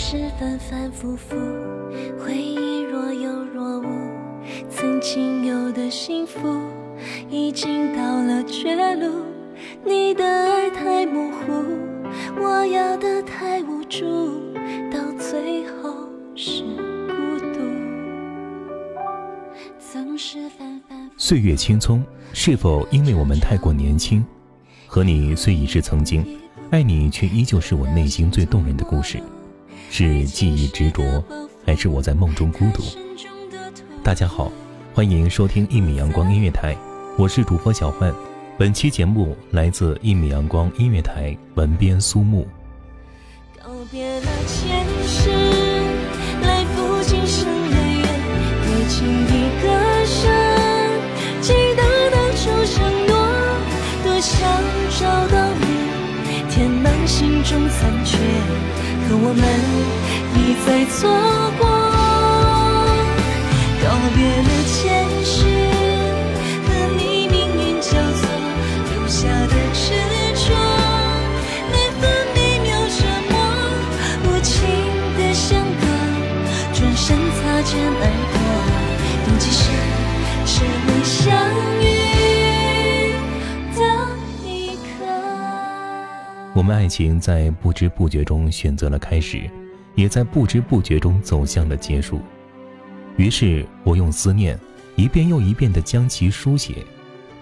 是反反复复，回忆若有若无，曾经有的幸福已经到了绝路。你的爱太模糊，我要的太无助，到最后是孤独。总是反反。岁月青葱，是否因为我们太过年轻？和你虽已是曾经，爱你却依旧是我内心最动人的故事。是记忆执着，还是我在梦中孤独？大家好，欢迎收听一米阳光音乐台，我是主播小焕。本期节目来自一米阳光音乐台，文编苏木。告别了前世，来赴今生的约，别轻易割舍。记得当初承诺，多想找到你，填满心中残缺。可我们一再错过，告别了前世，和你命运交错，留下的执着，每分每秒折磨，无情的相隔，转身擦肩而过，我们爱情在不知不觉中选择了开始，也在不知不觉中走向了结束。于是我用思念一遍又一遍地将其书写，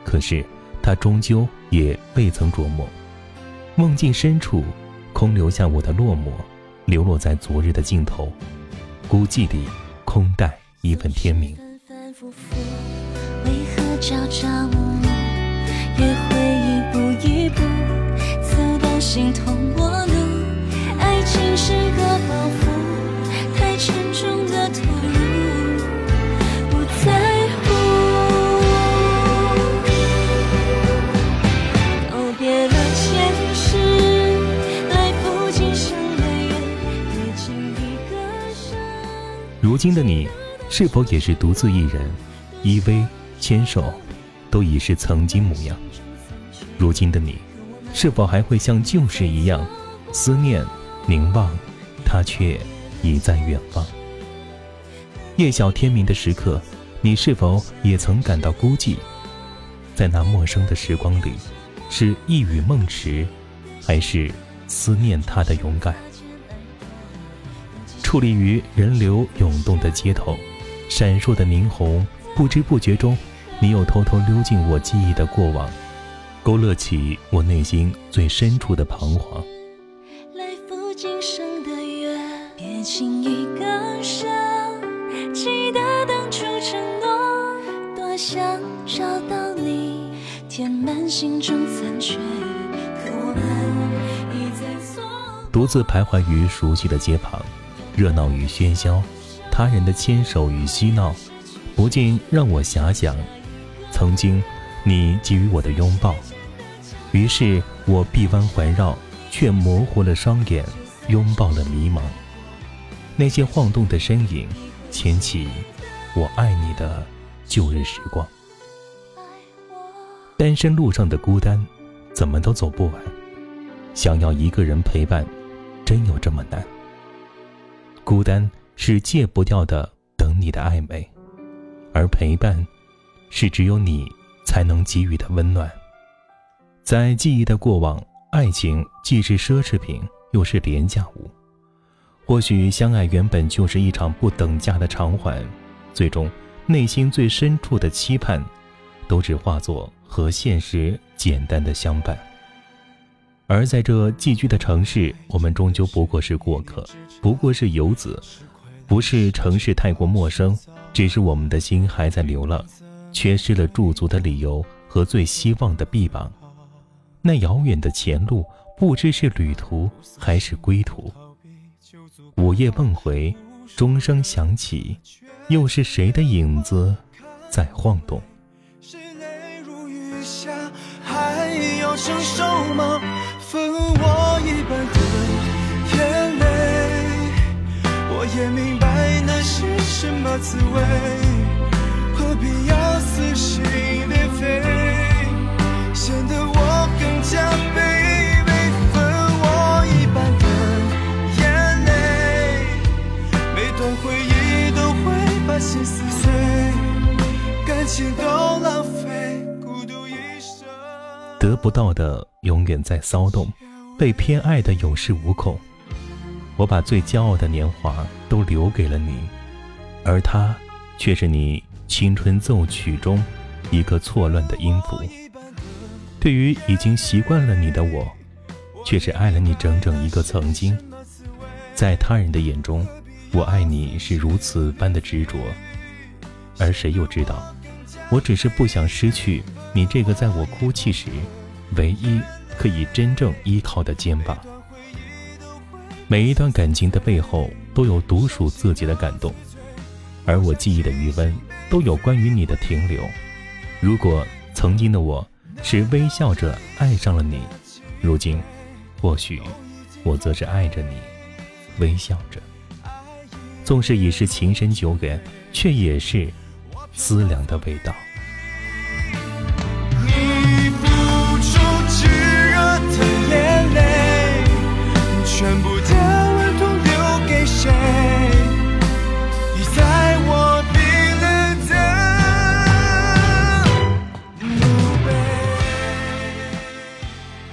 可是它终究也未曾琢磨。梦境深处，空留下我的落寞，流落在昨日的尽头，孤寂里空待一份天明。反反复复，为何朝朝暮暮，如今的你，是否也是独自一人，依偎牵手，都已是曾经模样？如今的你，是否还会像旧时一样，思念凝望，他却已在远方？夜晓天明的时刻，你是否也曾感到孤寂？在那陌生的时光里，是一语梦迟，还是思念他的勇敢？矗立于人流涌动的街头，闪烁的霓虹，不知不觉中，你又偷偷溜进我记忆的过往，勾勒起我内心最深处的彷徨。来赴今生的约，别轻易割舍。记得当初承诺，多想找到你，填满心中残缺。可我们一再错过。独自徘徊于熟悉的街旁，热闹与喧嚣，他人的牵手与嬉闹，不禁让我遐想，曾经你给予我的拥抱。于是我臂弯环绕，却模糊了双眼，拥抱了迷茫。那些晃动的身影，牵起我爱你的旧日时光。单身路上的孤单，怎么都走不完。想要一个人陪伴，真有这么难？孤单是戒不掉的，等你的暧昧，而陪伴，是只有你才能给予的温暖。在记忆的过往，爱情既是奢侈品，又是廉价物。或许相爱原本就是一场不等价的偿还，最终内心最深处的期盼，都只化作和现实简单的相伴。而在这寄居的城市，我们终究不过是过客，不过是游子，不是城市太过陌生，只是我们的心还在流浪，缺失了驻足的理由和最希望的臂膀。那遥远的前路，不知是旅途还是归途。午夜梦回，钟声响起，又是谁的影子在晃动？是泪如雨下，还要承受吗？分我一半的眼泪，我也明白那是什么滋味，何必要撕心裂肺，显得我更加卑微。分我一半的眼泪，每段回忆都会把心撕碎，感情都浪费，得不到的永远在骚动，被偏爱的有恃无恐。我把最骄傲的年华都留给了你，而他，却是你青春奏曲中一个错乱的音符。对于已经习惯了你的我，却是爱了你整整一个曾经。在他人的眼中，我爱你是如此般的执着，而谁又知道，我只是不想失去你这个在我哭泣时唯一可以真正依靠的肩膀。每一段感情的背后都有独属自己的感动，而我记忆的余温都有关于你的停留。如果曾经的我是微笑着爱上了你，如今或许我则是爱着你，微笑着。纵是已是情深久远，却也是思量的味道。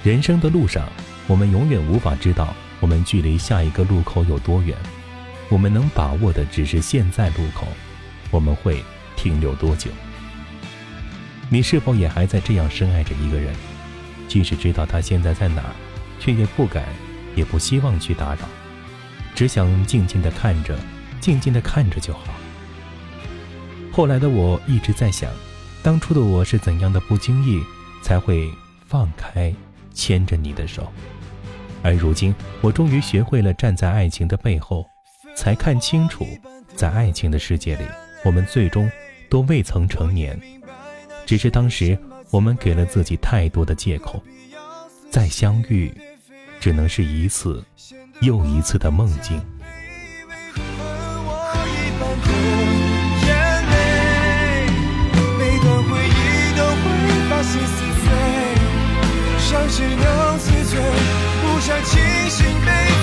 人生的路上，我们永远无法知道我们距离下一个路口有多远，我们能把握的只是现在路口，我们会停留多久？你是否也还在这样深爱着一个人？即使知道他现在在哪儿，却也不敢，也不希望去打扰，只想静静的看着，静静的看着就好。后来的我一直在想，当初的我是怎样的不经意，才会放开牵着你的手？而如今，我终于学会了站在爱情的背后，才看清楚，在爱情的世界里，我们最终都未曾成年，只是当时我们给了自己太多的借口，再相遇，只能是一次又一次的梦境。只能自醉，不想清醒被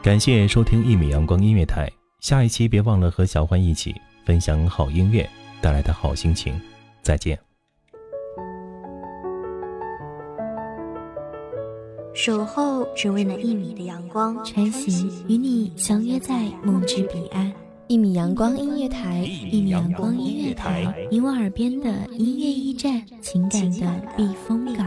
感谢收听一米阳光音乐台，下一期别忘了和小欢一起分享好音乐带来的好心情。再见。守候只为那一米的阳光，穿行与你相约在梦之彼岸。一米阳光音乐台，一米阳光音乐台，你我耳边的音乐驿站，情感的避风港。